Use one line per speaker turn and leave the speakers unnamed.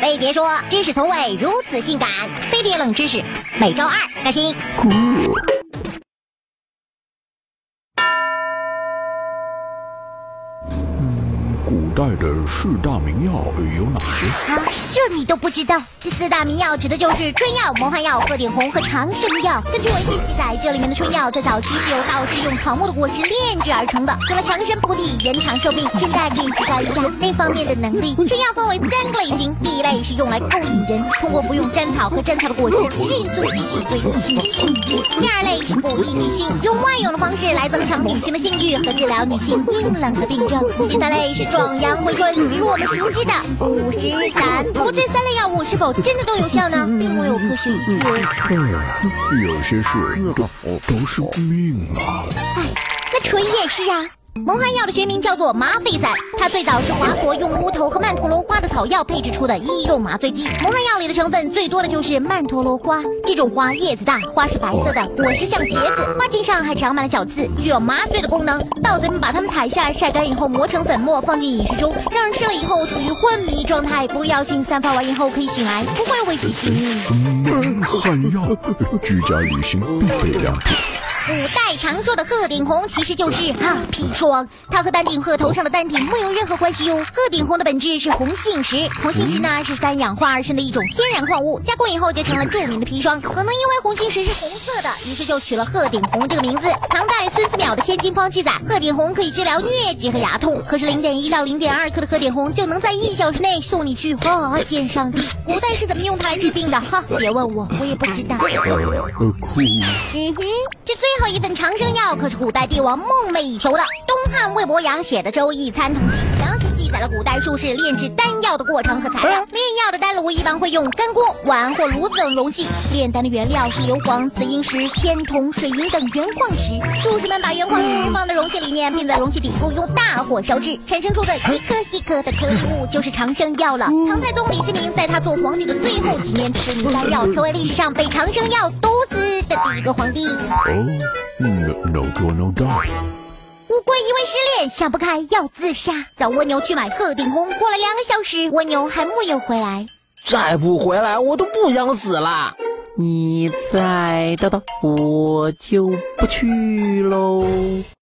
飞碟说：“知识从未如此性感。”飞碟冷知识，每周二更新。
古代的四大名药有哪些？
啊，这你都不知道？这四大名药指的就是春药、蒙汗药、鹤顶红和长生药。根据文献记载，这里面的春药在早期是由道士用草木的果实炼制而成的，有了强身补体、延长寿命。现在可以提高一下那方面的能力。春药分为三个类型，第一类是用来勾引人，通过服用甘草和甘草的果实，迅速激起对异性的性欲；第二类是鼓励女性，用外用的方式来增强女性的性欲和治疗女性阴冷的病症；第三类是壮阳回春，比如我们熟知的五石散。不过这三类药物是否真的都有效呢？并没有科学依据
有些事都都是命啊。
哎，那纯也是呀。蒙汗药的学名叫做麻沸散，它最早是华佗用乌头和曼陀罗花的草药配制出的医用麻醉剂。蒙汗药里的成分最多的就是曼陀罗花，这种花叶子大，花是白色的，果实像茄子，花茎上还长满了小刺，具有麻醉的功能。盗贼们把它们采下来晒干以后磨成粉末，放进饮食中，让人吃了以后处于昏迷状态，不药性散发完以后可以醒来，不会危及性命。
嗯，汗药，居家旅行必备良品。
古代常说的鹤顶红其实就是啊砒霜，它和丹顶鹤头上的丹顶没有任何关系哟。鹤顶红的本质是红杏石，红杏石呢是三氧化二砷的一种天然矿物，加工以后就成了著名的砒霜。可能因为红杏石是红色的，于是就取了鹤顶红这个名字。唐代孙思邈的《千金方》记载，鹤顶红可以治疗疟疾和牙痛。可是零点一到零点二克的鹤顶红就能在一小时内送你去啊见上帝。古代是怎么用它来治病的？哈，别问我，我也不知道。嗯哼，这最后一份长生药可是古代帝王梦寐以求的。东汉魏伯阳写的《周易参同记》详细记载了古代术士炼制丹药的过程和材料。炼药的丹炉一般会用干锅、碗或炉子等容器。炼丹的原料是硫磺、紫晶石、铅、铜、水银等原矿石。术士们把原矿石放在容器里面，并在容器底部用大火烧制，产生出的一颗一颗的颗粒物就是长生药了。唐太宗李世民在他做皇帝的最后几年吃迷丹药，成为历史上被长生药毒死的第一个皇帝。
哦，no no draw no die。
乌龟因为失恋想不开要自杀，让蜗牛去买鹤顶红。过了两个小时，蜗牛还木有回来。
再不回来，我都不想死了。你再等等，我就不去喽。